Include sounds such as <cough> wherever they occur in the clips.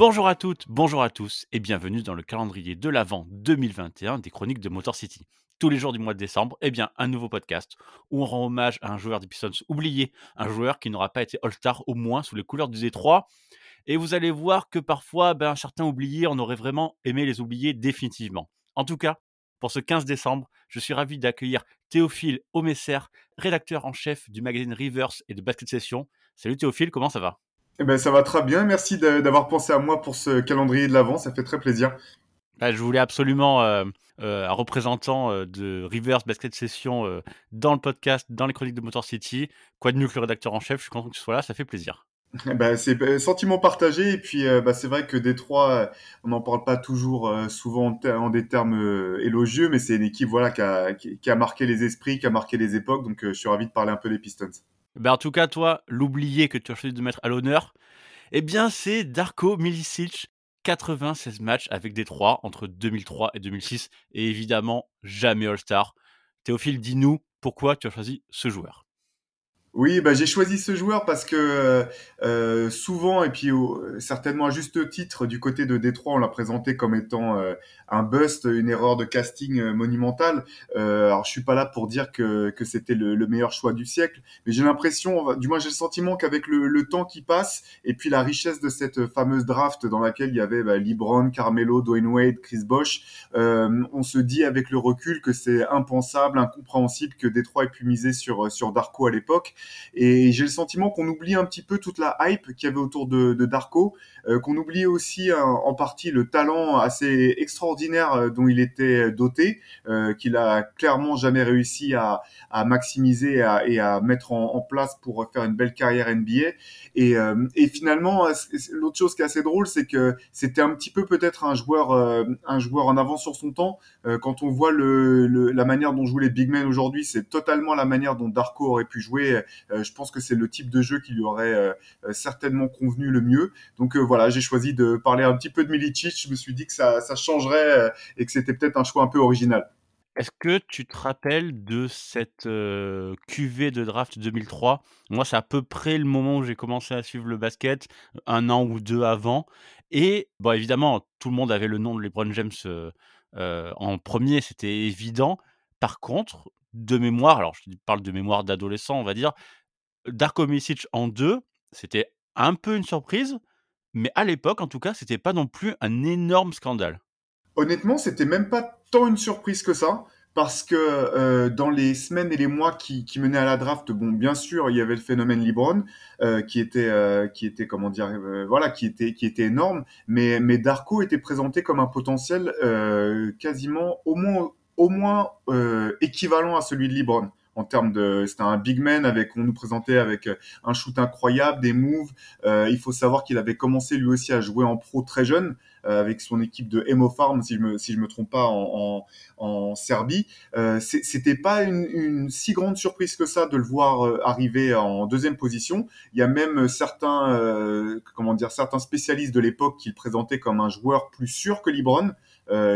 Bonjour à toutes, bonjour à tous et bienvenue dans le calendrier de l'Avent 2021 des chroniques de Motor City. Tous les jours du mois de décembre, eh bien, un nouveau podcast où on rend hommage à un joueur des Pistons oublié, un joueur qui n'aura pas été All-Star au moins sous les couleurs du Détroit. Et vous allez voir que parfois, ben, certains oubliés, on aurait vraiment aimé les oublier définitivement. En tout cas, pour ce 15 décembre, je suis ravi d'accueillir Théophile Omesser, rédacteur en chef du magazine Rivers et de Basket Session. Salut Théophile, comment ça va? Eh ben, ça va très bien. Merci d'avoir pensé à moi pour ce calendrier de l'Avent. Ça fait très plaisir. Bah, je voulais absolument euh, euh, un représentant euh, de Rivers Basket Session dans le podcast, dans les chroniques de Motor City. Quoi de mieux que le rédacteur en chef? Je suis content que tu sois là, ça fait plaisir. Ben, c'est sentiment partagé. Et puis, bah, c'est vrai que Détroit, on n'en parle pas toujours souvent en, des termes élogieux, mais c'est une équipe voilà, qui, a, qui- a marqué les esprits, qui a marqué les époques. Donc, je suis ravi de parler un peu des Pistons. Ben, en tout cas, toi, l'oublié que tu as choisi de mettre à l'honneur, eh bien, c'est Darko Milicic. 96 matchs avec Détroit entre 2003 et 2006 et évidemment jamais All-Star. Théophile, dis-nous pourquoi tu as choisi ce joueur. Oui, bah, j'ai choisi ce joueur parce que euh, souvent, et puis euh, certainement à juste titre, du côté de Détroit, on l'a présenté comme étant euh, un bust, une erreur de casting euh, monumentale. Euh, alors, je suis pas là pour dire que, que c'était le, le meilleur choix du siècle, mais j'ai l'impression, du moins j'ai le sentiment qu'avec le, le temps qui passe et puis la richesse de cette fameuse draft dans laquelle il y avait bah, LeBron, Carmelo, Dwayne Wade, Chris Bosh, euh, on se dit avec le recul que c'est impensable, incompréhensible que Détroit ait pu miser sur, sur Darko à l'époque. Et j'ai le sentiment qu'on oublie un petit peu toute la hype qu'il y avait autour de, de Darko, euh, qu'on oublie aussi en, en partie le talent assez extraordinaire euh, dont il était doté, euh, qu'il a clairement jamais réussi à, à maximiser et à, et à mettre en, place pour faire une belle carrière NBA. Et, euh, et finalement, l'autre chose qui est assez drôle, c'est que c'était un petit peu peut-être un joueur, euh, un joueur en avance sur son temps. Euh, quand on voit le, le, la manière dont jouent les big men aujourd'hui, c'est totalement la manière dont Darko aurait pu jouer euh, je pense que c'est le type de jeu qui lui aurait euh, certainement convenu le mieux. Donc euh, voilà, j'ai choisi de parler un petit peu de Milicic. Je me suis dit que ça, ça changerait euh, et que c'était peut-être un choix un peu original. Est-ce que tu te rappelles de cette euh, QV de draft 2003 Moi, c'est à peu près le moment où j'ai commencé à suivre le basket, un an ou deux avant. Et bon, évidemment, tout le monde avait le nom de LeBron James euh, euh, en premier, c'était évident. Par contre, de mémoire, alors je parle de mémoire d'adolescent, on va dire, Darko Milicic en deux, c'était un peu une surprise, mais à l'époque, en tout cas, c'était pas non plus un énorme scandale. Honnêtement, c'était même pas tant une surprise que ça. Parce que euh, dans les semaines et les mois qui, menaient à la draft, bon, bien sûr, il y avait le phénomène LeBron euh, qui était, euh, qui était, comment dire, voilà, qui était, qui était énorme. Mais, mais Darko était présenté comme un potentiel quasiment au moins, au moins euh, équivalent à celui de LeBron en termes de c'était un big man avec on nous présentait avec un shoot incroyable des moves euh, il faut savoir qu'il avait commencé lui aussi à jouer en pro très jeune euh, avec son équipe de Emo Farm si je me si je me trompe pas en, en, Serbie. Euh, c'était pas une, une, si grande surprise que ça de le voir euh, arriver en deuxième position. Il y a même certains euh, comment dire certains spécialistes de l'époque qui le présentaient comme un joueur plus sûr que LeBron. euh,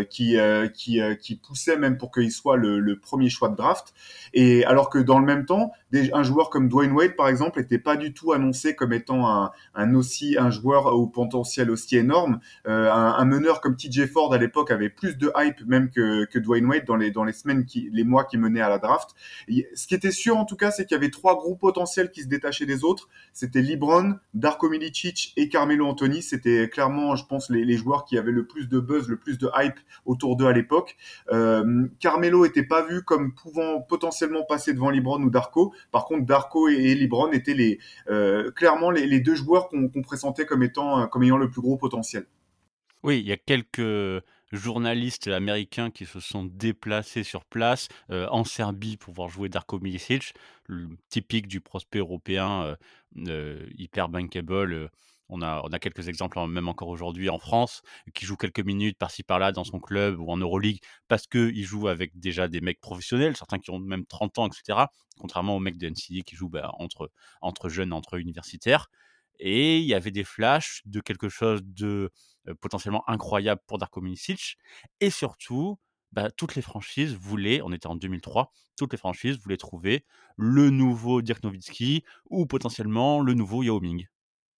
qui, euh, qui, euh, qui poussait même pour qu'il soit le, premier choix de draft. Et alors que dans le même temps, un joueur comme Dwayne Wade, par exemple, n'était pas du tout annoncé comme étant un, aussi un joueur au potentiel aussi énorme. Euh, un, meneur comme TJ Ford à l'époque avait plus de hype même que, que Dwayne Wade dans les, dans les semaines, qui, les mois qui menaient à la draft. Ce qui était sûr en tout cas, c'est qu'il y avait trois gros potentiels qui se détachaient des autres. C'était LeBron, Darko Milicic et Carmelo Anthony. C'était clairement, je pense, les, les joueurs qui avaient le plus de buzz, le plus de hype autour d'eux à l'époque. Euh, Carmelo était pas vu comme pouvant potentiellement passer devant LeBron ou Darko. Par contre, Darko et, et LeBron étaient les, euh, clairement les, deux joueurs qu'on qu pressentait comme étant comme ayant le plus gros potentiel. Oui, il y a quelques journalistes américains qui se sont déplacés sur place euh, en Serbie pour voir jouer Darko Milicic, le typique du prospect européen euh, hyper bankable on a, on a quelques exemples, même encore aujourd'hui en France, qui joue quelques minutes par-ci par-là dans son club ou en Euroleague parce qu'il joue avec déjà des mecs professionnels, certains qui ont même 30 ans, etc. Contrairement aux mecs de NCAA qui jouent bah, entre, entre jeunes, entre universitaires. Et il y avait des flashs de quelque chose de euh, potentiellement incroyable pour Darko Milicic. Et surtout, bah, toutes les franchises voulaient, on était en 2003, toutes les franchises voulaient trouver le nouveau Dirk Nowitzki ou potentiellement le nouveau Yao Ming.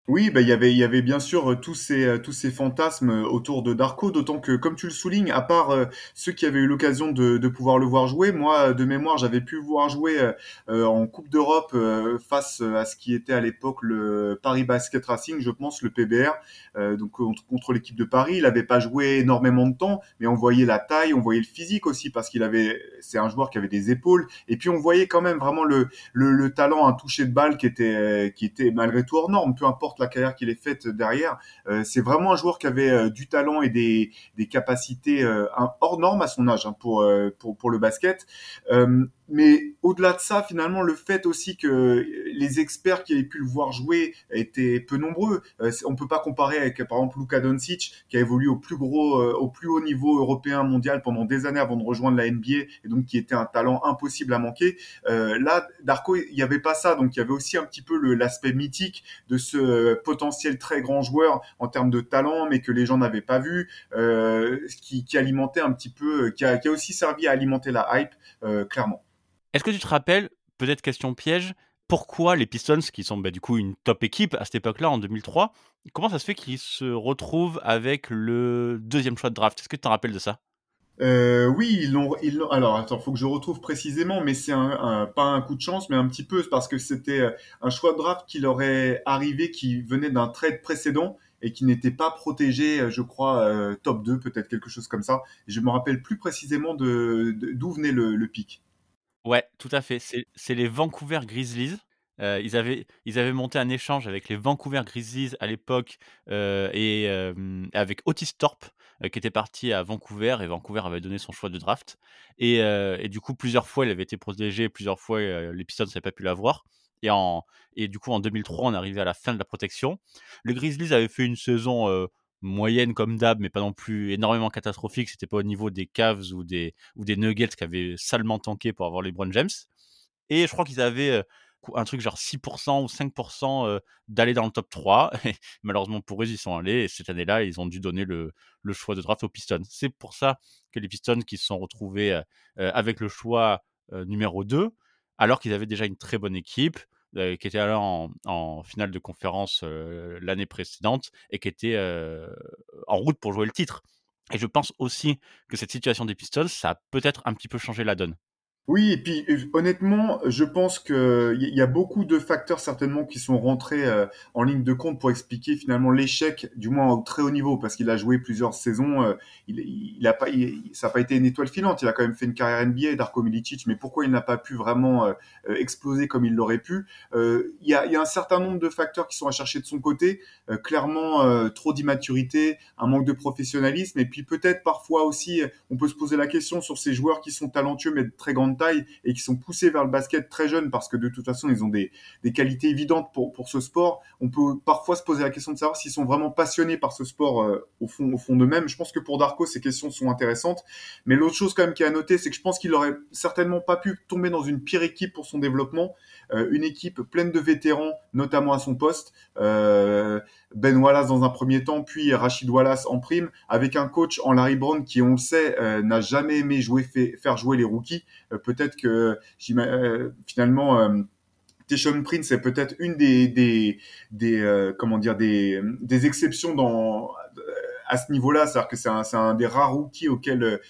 Oui, bah, il y avait y avait bien sûr, heu, tous ces, heu, tous ces fantasmes, heu, autour de Darko, d'autant que, comme tu le soulignes, à part, ceux qui avaient eu l'occasion de de pouvoir le voir jouer, moi, de mémoire, j'avais pu voir jouer, en coupe d'Europe, heu, face, à ce qui était à l'époque le Paris Basket Racing, je pense, le PBR, heu, donc contre l'équipe de Paris. Il avait pas joué énormément de temps, mais on voyait la taille, on voyait le physique aussi parce qu'il avait c'est un joueur qui avait des épaules et puis on voyait quand même vraiment le le le talent, un toucher de balle qui était qui était malgré tout hors norme, peu importe la carrière qu'il ait faite derrière. Euh, c'est vraiment un joueur qui avait euh, du talent et des, capacités euh, hors normes à son âge hein, pour le basket mais au-delà de ça, finalement, le fait aussi que les experts qui avaient pu le voir jouer étaient peu nombreux. Euh, on peut pas comparer avec, par exemple, Luka Doncic, qui a évolué au plus gros, euh, au plus haut niveau européen mondial pendant des années avant de rejoindre la NBA, et donc qui était un talent impossible à manquer. Euh, là, Darko, il n'y avait pas ça, donc il y avait aussi un petit peu l'aspect mythique de ce potentiel très grand joueur en termes de talent, mais que les gens n'avaient pas vu, euh, qui, qui alimentait un petit peu, qui a, qui a aussi servi à alimenter la hype, euh, clairement. Est-ce que tu te rappelles, peut-être question piège, pourquoi les Pistons, qui sont bah, du coup une top équipe à cette époque-là, en 2003, comment ça se fait qu'ils se retrouvent avec le deuxième choix de draft? Est-ce que tu te rappelles de ça? Euh, oui, ils l'ont. Alors, attends, faut que je retrouve précisément, mais c'est pas un coup de chance, mais un petit peu parce que c'était euh, un choix de draft qui leur est arrivé, qui venait d'un trade précédent et qui n'était pas protégé, euh, je crois, top 2, peut-être quelque chose comme ça. Je me rappelle plus précisément d'où venait le, le pic. Ouais, tout à fait. C'est les Vancouver Grizzlies. Euh, ils avaient ils avaient monté un échange avec les Vancouver Grizzlies à l'époque, euh, et avec Otis Thorpe, euh, qui était parti à Vancouver et Vancouver avait donné son choix de draft et et du coup, plusieurs fois, il avait été protégé, plusieurs fois, les Pistons pas pu l'avoir et et du coup, en 2003, on arrivait à la fin de la protection. Les Grizzlies avaient fait une saison, moyenne comme d'hab, mais pas non plus énormément catastrophique. C'était pas au niveau des Cavs ou des, ou des Nuggets qui avaient salement tanké pour avoir les Brown James. Et je crois qu'ils avaient euh, un truc genre 6% ou 5% euh, d'aller dans le top 3. <laughs> Et malheureusement pour eux, ils sont allés. Et cette année-là, ils ont dû donner le, le choix de draft aux Pistons. C'est pour ça que les Pistons qui se sont retrouvés euh, avec le choix numéro 2, alors qu'ils avaient déjà une très bonne équipe, qui était alors en, finale de conférence euh, l'année précédente et qui était euh, en route pour jouer le titre. Et je pense aussi que cette situation des Pistons, ça a peut-être un petit peu changé la donne. Oui, et puis euh, honnêtement, je pense que il y a beaucoup de facteurs certainement qui sont rentrés euh, en ligne de compte pour expliquer finalement l'échec, du moins au très haut niveau, parce qu'il a joué plusieurs saisons. Euh, il, a pas, ça n'a pas été une étoile filante. Il a quand même fait une carrière NBA, Darko Milicic, mais pourquoi il n'a pas pu vraiment exploser comme il l'aurait pu? Il y a, y, a, un certain nombre de facteurs qui sont à chercher de son côté. clairement, trop d'immaturité, un manque de professionnalisme, et puis peut-être parfois aussi, on peut se poser la question sur ces joueurs qui sont talentueux mais de très grande taille et qui sont poussés vers le basket très jeunes parce que de toute façon, ils ont des, des qualités évidentes pour, pour ce sport. On peut parfois se poser la question de savoir s'ils sont vraiment passionnés par ce sport euh, au fond, au fond d'eux-mêmes. Je pense que pour Darko, ces questions sont intéressantes. Mais l'autre chose quand même qui est à noter, c'est que je pense qu'il aurait certainement pas pu tomber dans une pire équipe pour son développement. Euh, une équipe pleine de vétérans, notamment à son poste. Euh, ben Wallace dans un premier temps, puis Rachid Wallace en prime, avec un coach en Larry Brown qui, on le sait, euh, n'a jamais aimé jouer, faire jouer les rookies. Euh, peut-être que euh, finalement, Teshon Prince est peut-être une des, des, des comment dire, des, des exceptions dans à ce niveau-là, c'est-à-dire que c'est un, un, des rares rookies auxquels,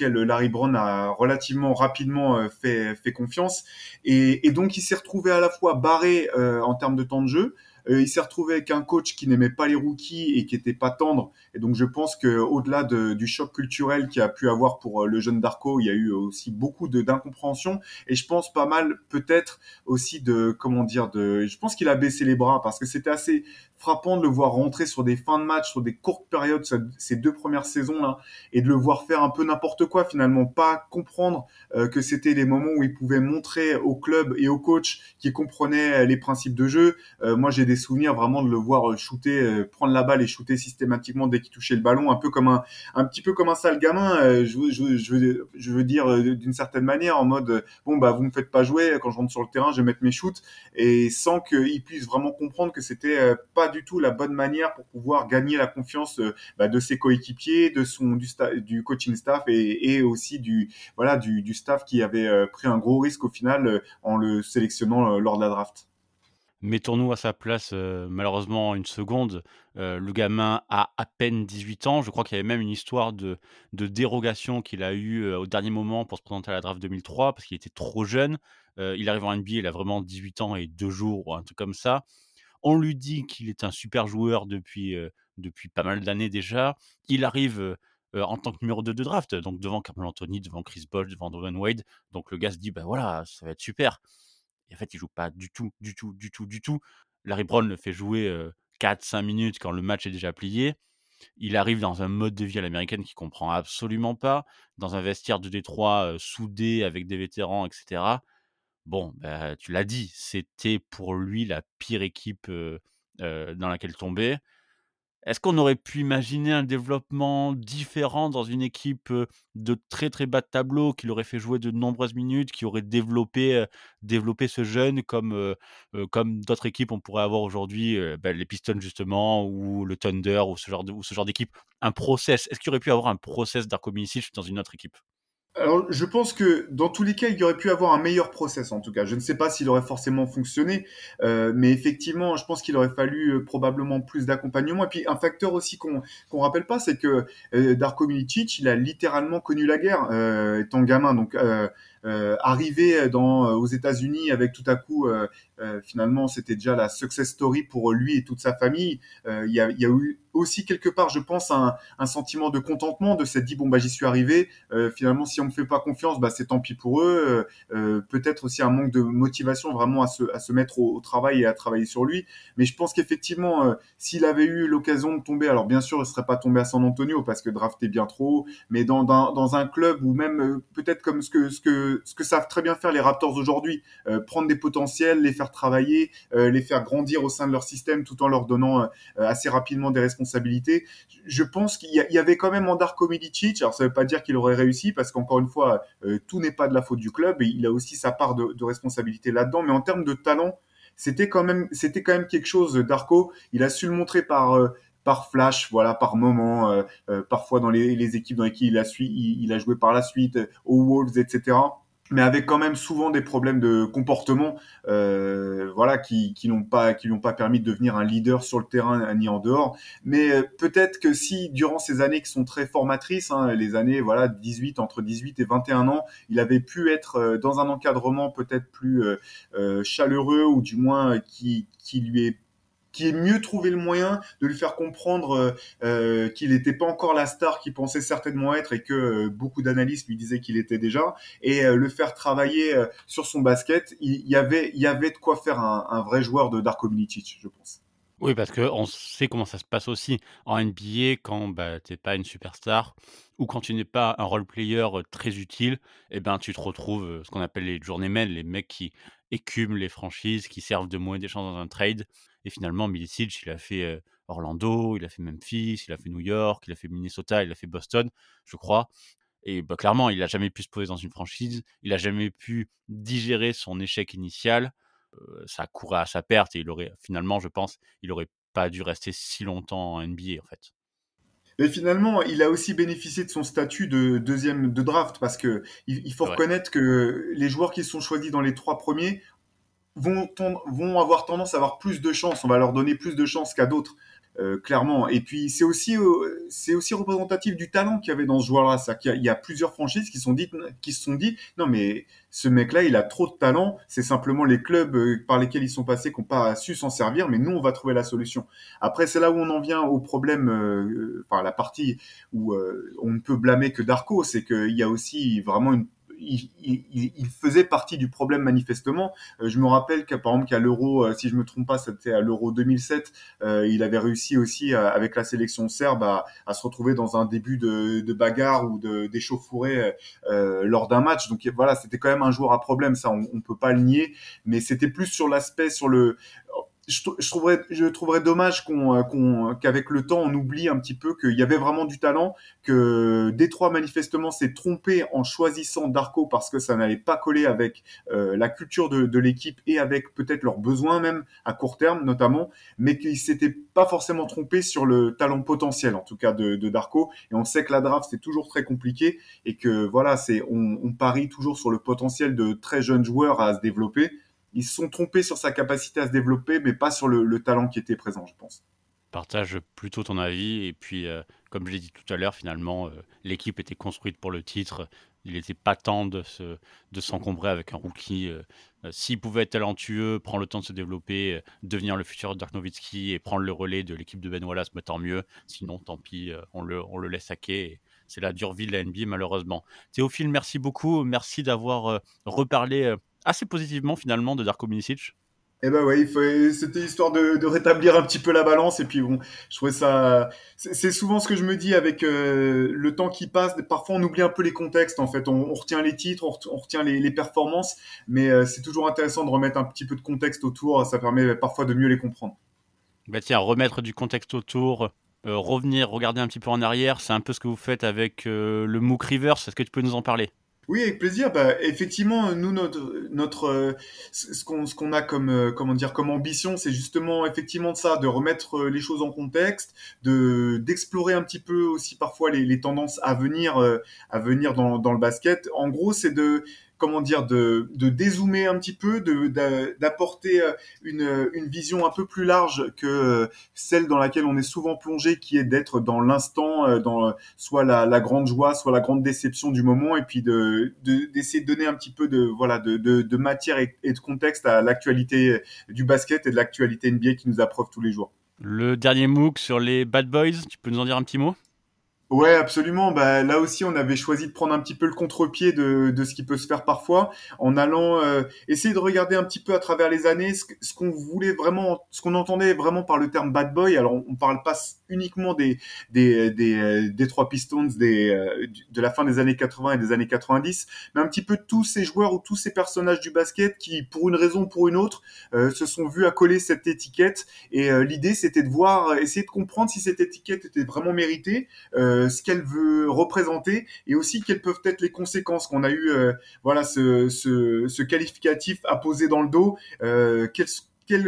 Larry Brown a relativement rapidement fait, fait confiance. Et, et donc, il s'est retrouvé à la fois barré en termes de temps de jeu, euh, il s'est retrouvé avec un coach qui n'aimait pas les rookies et qui était pas tendre. Et donc je pense que au-delà de, du choc culturel qu'il a pu avoir pour euh, le jeune Darko, il y a eu aussi beaucoup d'incompréhension et je pense pas mal peut-être aussi de comment dire de. Je pense qu'il a baissé les bras parce que c'était assez frappant de le voir rentrer sur des fins de match, sur des courtes périodes, ces deux premières saisons là, et de le voir faire un peu n'importe quoi finalement, pas comprendre euh, que c'était les moments où il pouvait montrer au club et au coach qui comprenait les principes de jeu. Euh, moi, j'ai des souvenirs vraiment de le voir euh, shooter, prendre la balle et shooter systématiquement dès qu'il touchait le ballon, un peu comme un, un petit peu comme un sale gamin. je, je, veux, dire d'une certaine manière, en mode bon bah vous me faites pas jouer quand je rentre sur le terrain, je vais mettre mes shoots, et sans qu'il puisse vraiment comprendre que c'était pas du tout la bonne manière pour pouvoir gagner la confiance euh, bah, de ses coéquipiers, de son du, coaching staff et, aussi du voilà du, staff qui avait euh, pris un gros risque au final euh, en le sélectionnant lors de la draft. Mettons-nous à sa place, heu, malheureusement une seconde, heu, le gamin a à peine 18 ans. Je crois qu'il y avait même une histoire de dérogation qu'il a eue, heu, au dernier moment pour se présenter à la draft 2003 parce qu'il était trop jeune. Il arrive en NBA, il a vraiment 18 ans et 2 jours ou un truc comme ça. On lui dit qu'il est un super joueur depuis, pas mal d'années déjà. Il arrive, en tant que numéro 2 de draft, donc devant Carmelo Anthony, devant Chris Bosh, devant Dwyane Wade. Donc le gars se dit: «Bah, voilà, ça va être super» et en fait, il joue pas du tout, du tout, du tout, du tout. Larry Brown le fait jouer, heu, 4-5 minutes quand le match est déjà plié. Il arrive dans un mode de vie à l'américaine qu'il comprend absolument pas, dans un vestiaire de Détroit, soudé avec des vétérans et cetera. Bon, bah, tu l'as dit, c'était pour lui la pire équipe, dans laquelle tomber. Est-ce qu'on aurait pu imaginer un développement différent dans une équipe, de très, très bas de tableau qui l'aurait fait jouer de nombreuses minutes, qui aurait développé, développé ce jeune comme, comme d'autres équipes on pourrait avoir aujourd'hui, bah, les Pistons justement ou le Thunder ou ce genre d'équipe? Un process, est-ce qu'il aurait pu avoir un process Darko dans une autre équipe? Alors, je pense que dans tous les cas, il y aurait pu avoir un meilleur process en tout cas. Je ne sais pas s'il aurait forcément fonctionné, euh, mais effectivement, je pense qu'il aurait fallu euh, probablement plus d'accompagnement. Et puis un facteur aussi qu'on qu'on rappelle pas, c'est que euh, Darko Milicic, il a littéralement connu la guerre euh, étant gamin. Donc euh, euh, arrivé dans, aux États-Unis avec tout à coup, finalement, c'était déjà la success story pour lui et toute sa famille. Il y, a, y, a, eu aussi quelque part, je pense, un, sentiment de contentement de s'être dit bon bah j'y suis arrivé. Euh, finalement, si on me fait pas confiance, bah c'est tant pis pour eux. Euh, Peut-être aussi un manque de motivation vraiment à se, à se mettre au, travail et à travailler sur lui. Mais je pense qu'effectivement, euh, s'il avait eu l'occasion de tomber, alors bien sûr, il serait pas tombé à San Antonio parce que drafté bien trop, mais dans, dans, dans un club ou même peut-être comme ce que ce que ce que savent très bien faire les Raptors aujourd'hui, euh, prendre des potentiels, les faire travailler, euh, les faire grandir au sein de leur système tout en leur donnant euh, assez rapidement des responsabilités. Je pense qu'il y, avait quand même en Darko Milicic, alors ça veut pas dire qu'il aurait réussi parce qu'encore une fois, euh, tout n'est pas de la faute du club et il a aussi sa part de, responsabilité là-dedans, mais en termes de talent, c'était quand même quelque chose Darko. Il a su le montrer par euh, flash, voilà, par moment, euh, euh, parfois dans les, équipes dans lesquelles il, a joué par la suite, aux Wolves, etc mais avec quand même souvent des problèmes de comportement, euh, voilà, qui qui n'ont pas qui lui ont pas permis de devenir un leader sur le terrain ni en dehors. Mais euh, peut-être que si durant ces années qui sont très formatrices, hein, les années voilà 18 entre 18 et 21 ans, il avait pu être euh, dans un encadrement peut-être plus euh, euh, chaleureux ou du moins qui qui lui est qui est mieux trouvé le moyen de lui faire comprendre euh, qu'il n'était pas encore la star qu'il pensait certainement être et que euh, beaucoup d'analystes lui disaient qu'il était déjà, et euh, le faire travailler euh, sur son basket, il, il, y avait, il y avait de quoi faire un, un vrai joueur de Darko Milicic, je pense. Oui, parce qu'on sait comment ça se passe aussi en NBA quand bah, tu n'es pas une superstar ou quand tu n'es pas un role player très utile, et eh ben, tu te retrouves ce qu'on appelle les journeymen, les mecs qui écument les franchises, qui servent de moyen d'échange dans un trade. Et finalement, Milicic, il a fait Orlando, il a fait Memphis, il a fait New York, il a fait Minnesota, il a fait Boston, je crois. Et bah, clairement, il n'a jamais pu se poser dans une franchise, il n'a jamais pu digérer son échec initial. Euh, ça courait à sa perte et il aurait, finalement, je pense, il aurait pas dû rester si longtemps en NBA, en fait. Mais finalement, il a aussi bénéficié de son statut de deuxième de draft parce que il, faut reconnaître que les joueurs qui sont choisis dans les trois premiers vont, vont avoir tendance à avoir plus de chances. On va leur donner plus de chances qu'à d'autres. Euh, clairement. Et puis c'est aussi euh, c'est aussi représentatif du talent qu'il y avait dans ce joueur-là. C'est qu'il y, y, a plusieurs franchises qui sont dites se sont dit non mais ce mec-là il a trop de talent. C'est simplement les clubs euh, par lesquels ils sont passés qui n'ont pas su s'en servir. Mais nous on va trouver la solution. Après c'est là où on en vient au problème. Euh, enfin la partie où on ne peut blâmer que Darko, c'est qu'il y a aussi vraiment une il, il, il, faisait partie du problème manifestement. Euh, je me rappelle qu'à par exemple qu'à l'Euro, euh, si je me trompe pas, c'était à l'Euro 2007, euh, il avait réussi aussi avec la sélection serbe à, à, se retrouver dans un début de, de bagarre ou d'échauffourée lors d'un match. Donc voilà, c'était quand même un joueur à problème, ça on, on peut pas le nier. Mais c'était plus sur l'aspect, sur le je, je, trouverais, je trouverais dommage qu'on, qu'on, qu'avec le temps, on oublie un petit peu qu'il y avait vraiment du talent, que Détroit manifestement s'est trompé en choisissant Darko parce que ça n'allait pas coller avec euh, la culture de, de, l'équipe et avec peut-être leurs besoins même à court terme notamment, mais qu'il s'était pas forcément trompé sur le talent potentiel en tout cas de, de Darko. Et on sait que la draft c'est toujours très compliqué et que voilà, c'est on, on parie toujours sur le potentiel de très jeunes joueurs à se développer ils se sont trompés sur sa capacité à se développer, mais pas sur le, talent qui était présent, je pense. Partage plutôt ton avis. Et puis, euh, comme je l'ai dit tout à l'heure, finalement, euh, l'équipe était construite pour le titre. Il n'était pas temps de, se, de s'encombrer avec un rookie. Euh, s'il pouvait être talentueux, prendre le temps de se développer, devenir le futur Dirk et prendre le relais de l'équipe de Ben Wallace, mais tant mieux. Sinon, tant pis, on le, on le laisse hacker. c'est la dure vie de la NBA, malheureusement. Théophile, merci beaucoup. Merci d'avoir reparlé assez positivement, finalement, de Darko Milicic. Eh ben ouais, c'était histoire de, rétablir un petit peu la balance et puis bon, je trouvais ça. C'est souvent ce que je me dis avec euh, le temps qui passe. Parfois, on oublie un peu les contextes. En fait, on, retient les titres, on, retient les, performances, mais euh, c'est toujours intéressant de remettre un petit peu de contexte autour. Ça permet parfois de mieux les comprendre. Bah tiens, remettre du contexte autour, euh, revenir, regarder un petit peu en arrière, c'est un peu ce que vous faites avec le MOOC Rivers. Est-ce que tu peux nous en parler? Oui, avec plaisir. Bah, effectivement, nous, notre, notre, euh, ce qu'on, ce qu'on a comme, euh, comment dire, comme ambition, c'est justement effectivement de ça, de remettre euh, les choses en contexte, de d'explorer un petit peu aussi parfois les, les tendances à venir, à venir dans, dans le basket. En gros, c'est de comment dire, de, de dézoomer un petit peu, d'apporter euh, une, une vision un peu plus large que euh, celle dans laquelle on est souvent plongé, qui est d'être dans l'instant, euh, dans soit la, la, grande joie, soit la grande déception du moment, et puis de d'essayer de, donner un petit peu de voilà de, de, de matière et, de contexte à l'actualité du basket et de l'actualité NBA qui nous approuve tous les jours. Le dernier MOOC sur les Bad Boys, tu peux nous en dire un petit mot? Ouais, absolument. Bah, là aussi, on avait choisi de prendre un petit peu le contre-pied de, de ce qui peut se faire parfois, en allant euh, essayer de regarder un petit peu à travers les années ce, ce qu'on voulait vraiment, ce qu'on entendait vraiment par le terme bad boy. Alors, on, parle pas uniquement des des des, euh, des trois Pistons euh, de la fin des années 80 et des années 90, mais un petit peu tous ces joueurs ou tous ces personnages du basket qui, pour une raison ou pour une autre, se sont vus accoler cette étiquette. Et l'idée, c'était de voir, essayer de comprendre si cette étiquette était vraiment méritée. Euh, ce qu'elle veut représenter et aussi quelles peuvent être les conséquences qu'on a eu euh, voilà ce, ce, ce, qualificatif dans le dos euh, quel, quel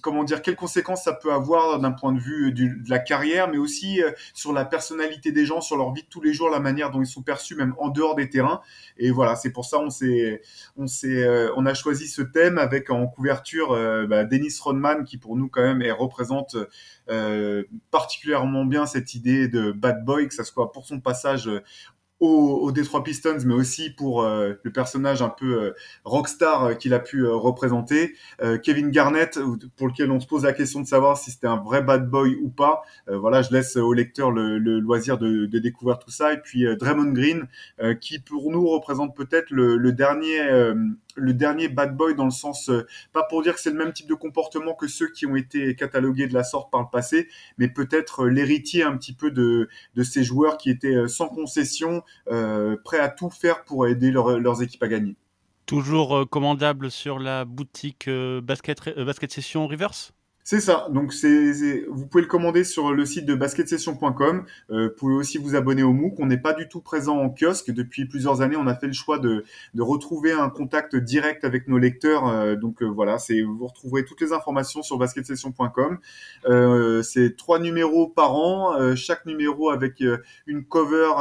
comment dire, quelles conséquences ça peut avoir d'un point de vue du, de la carrière, mais aussi euh, sur la personnalité des gens, sur leur vie de tous les jours, la manière dont ils sont perçus, même en dehors des terrains. Et voilà, c'est pour ça on s'est, on s'est, euh, on a choisi ce thème avec en couverture euh, bah, Dennis Rodman, qui pour nous quand même représente particulièrement bien cette idée de bad boy, que ça soit pour son passage au, au Detroit Pistons, mais aussi pour euh, le personnage un peu euh, rockstar euh, qu'il a pu représenter. Kevin Garnett, pour lequel on se pose la question de savoir si c'était un vrai bad boy ou pas. voilà, je laisse au lecteur le, le loisir de, de, découvrir tout ça. Et puis Draymond Green, qui pour nous représente peut-être le, le, dernier le dernier bad boy dans le sens, euh, pas pour dire que c'est le même type de comportement que ceux qui ont été catalogués de la sorte par le passé, mais peut-être euh, l'héritier un petit peu de, de ces joueurs qui étaient euh, sans concession, prêts à tout faire pour aider leurs équipes à gagner. Toujours commandable sur la boutique basket, basket Session Reverse c'est ça. Donc, c'est, vous pouvez le commander sur le site de basketsession.com. Euh, vous pouvez aussi vous abonner au MOOC. On n'est pas du tout présent en kiosque. Depuis plusieurs années, on a fait le choix de, de retrouver un contact direct avec nos lecteurs. Euh, donc, euh, voilà, c'est, vous retrouverez toutes les informations sur basketsession.com. Euh, c'est trois numéros par an. Euh, chaque numéro avec une cover,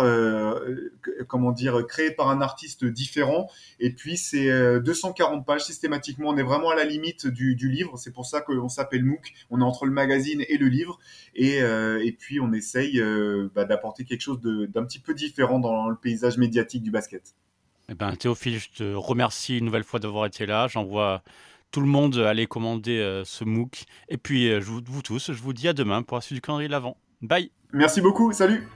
comment dire, créée par un artiste différent. Et puis, c'est 240 pages systématiquement. On est vraiment à la limite du, du livre. C'est pour ça qu'on s'appelle on est entre le magazine et le livre, et, euh, puis on essaye euh, bah, d'apporter quelque chose d'un petit peu différent dans le paysage médiatique du basket. Eh ben, Théophile, je te remercie une nouvelle fois d'avoir été là. J'envoie tout le monde aller commander euh, ce MOOC. Et puis, je vous, vous tous, je vous dis à demain pour la suite du calendrier de l'avant. Bye Merci beaucoup, salut